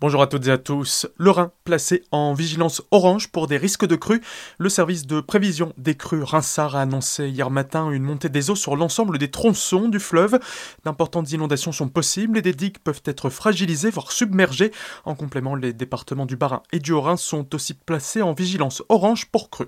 Bonjour à toutes et à tous. Le Rhin placé en vigilance orange pour des risques de crues. Le service de prévision des crues Rinsard a annoncé hier matin une montée des eaux sur l'ensemble des tronçons du fleuve. D'importantes inondations sont possibles et des digues peuvent être fragilisées, voire submergées. En complément, les départements du Bas-Rhin et du Haut-Rhin sont aussi placés en vigilance orange pour crues.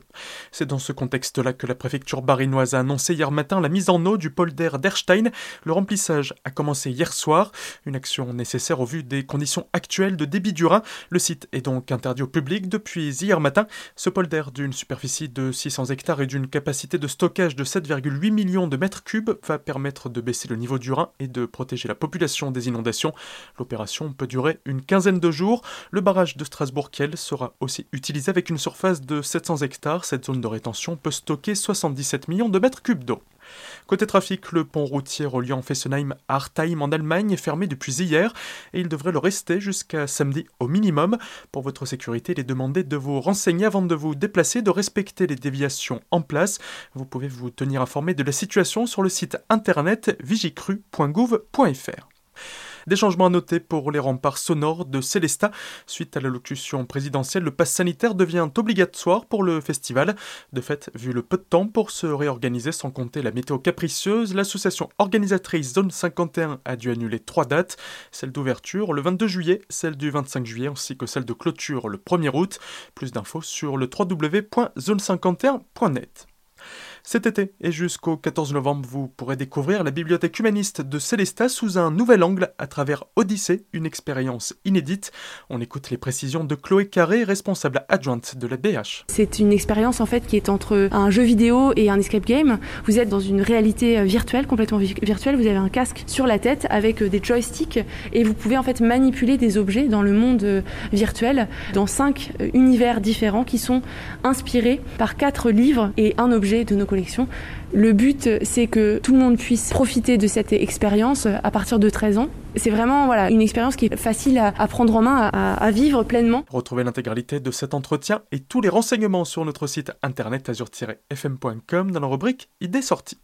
C'est dans ce contexte-là que la préfecture barinoise a annoncé hier matin la mise en eau du polder d'Erstein. Le remplissage a commencé hier soir, une action nécessaire au vu des conditions actuelles de débit du Rhin. Le site est donc interdit au public depuis hier matin. Ce polder d'une superficie de 600 hectares et d'une capacité de stockage de 7,8 millions de mètres cubes va permettre de baisser le niveau du Rhin et de protéger la population des inondations. L'opération peut durer une quinzaine de jours. Le barrage de Strasbourg-Kiel sera aussi utilisé avec une surface de 700 hectares. Cette zone de rétention peut stocker 77 millions de mètres cubes d'eau. Côté trafic, le pont routier reliant Fessenheim à Artheim en Allemagne est fermé depuis hier et il devrait le rester jusqu'à samedi au minimum. Pour votre sécurité, il est demandé de vous renseigner avant de vous déplacer, de respecter les déviations en place. Vous pouvez vous tenir informé de la situation sur le site internet vigicru.gouv.fr. Des changements à noter pour les remparts sonores de Célestat. Suite à l'allocution présidentielle, le pass sanitaire devient obligatoire pour le festival. De fait, vu le peu de temps pour se réorganiser sans compter la météo capricieuse, l'association organisatrice Zone 51 a dû annuler trois dates. Celle d'ouverture le 22 juillet, celle du 25 juillet ainsi que celle de clôture le 1er août. Plus d'infos sur le www.zone51.net. Cet été et jusqu'au 14 novembre, vous pourrez découvrir la bibliothèque humaniste de Célestat sous un nouvel angle à travers Odyssée, une expérience inédite. On écoute les précisions de Chloé Carré, responsable adjointe de la BH. C'est une expérience en fait qui est entre un jeu vidéo et un escape game. Vous êtes dans une réalité euh, virtuelle, complètement virtuelle. Vous avez un casque sur la tête avec euh, des joysticks et vous pouvez en fait manipuler des objets dans le monde euh, virtuel dans cinq univers différents qui sont inspirés par quatre livres et un objet de nos Le but, c'est que tout le monde puisse profiter de cette expérience à partir de 13 ans. C'est vraiment voilà, une expérience qui est facile à, prendre en main, à, à vivre pleinement. Retrouvez l'intégralité de cet entretien et tous les renseignements sur notre site internet azur-fm.com dans la rubrique Idées sorties.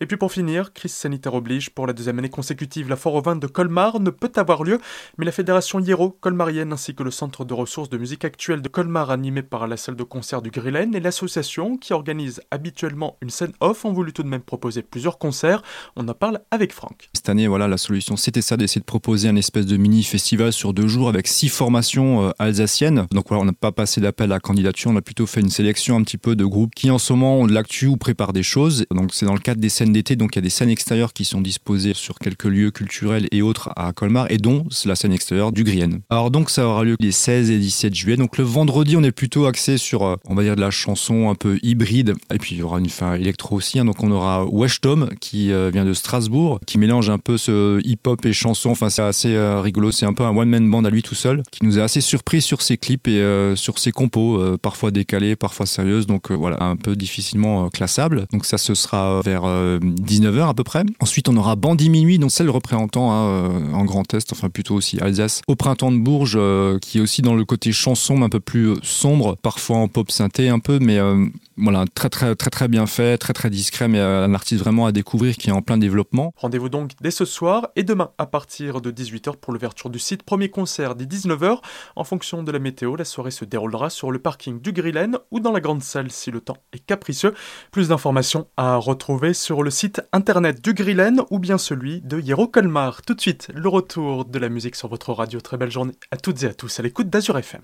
Et puis pour finir, crise sanitaire oblige, pour la deuxième année consécutive, la foire au vin de Colmar ne peut avoir lieu, mais la fédération Hiero colmarienne ainsi que le centre de ressources de musique actuelle de Colmar animé par la salle de concert du Grillen et l'association qui organise habituellement une scène off ont voulu tout de même proposer plusieurs concerts. On en parle avec Franck. Cette année, voilà, la solution c'était ça, d'essayer de proposer un espèce de mini festival sur deux jours avec six formations euh, alsaciennes. Donc voilà, on n'a pas passé d'appel à candidature, on a plutôt fait une sélection un petit peu de groupes qui en ce moment ont de l'actu ou préparent des choses. Donc c'est dans le cadre des scènes d'été, donc il y a des scènes extérieures qui sont disposées sur quelques lieux culturels et autres à Colmar, et dont la scène extérieure du Grienne. Alors donc ça aura lieu les 16 et 17 juillet. Donc le vendredi, on est plutôt axé sur, euh, on va dire, de la chanson un peu hybride, et puis il y aura une fin électro aussi. Hein. Donc on aura Tom qui euh, vient de Strasbourg, qui mélange un peu ce hip-hop et chanson. Enfin c'est assez euh, rigolo, c'est un peu un one-man band à lui tout seul, qui nous a assez surpris sur ses clips et sur ses compos, parfois décalées, parfois sérieuses. Donc voilà, un peu difficilement classable. Donc ça ce sera vers 19h à peu près. Ensuite, on aura Bandit Minuit, donc celle représentant hein, euh, en Grand Est, enfin plutôt aussi Alsace, au Printemps de Bourges, euh, qui est aussi dans le côté chanson, mais un peu plus sombre, parfois en pop synthé un peu, mais euh, voilà, très très très très bien fait, très très discret, mais un artiste vraiment à découvrir qui est en plein développement. Rendez-vous donc dès ce soir et demain à partir de 18h pour l'ouverture du site. Premier concert dès 19h. En fonction de la météo, la soirée se déroulera sur le parking du Grillen ou dans la grande salle si le temps est capricieux. Plus d'informations à retrouver sur le site internet du Grillen ou bien celui de Hiero Colmar. Tout de suite, le retour de la musique sur votre radio. Très belle journée à toutes et à tous à l'écoute d'Azur FM.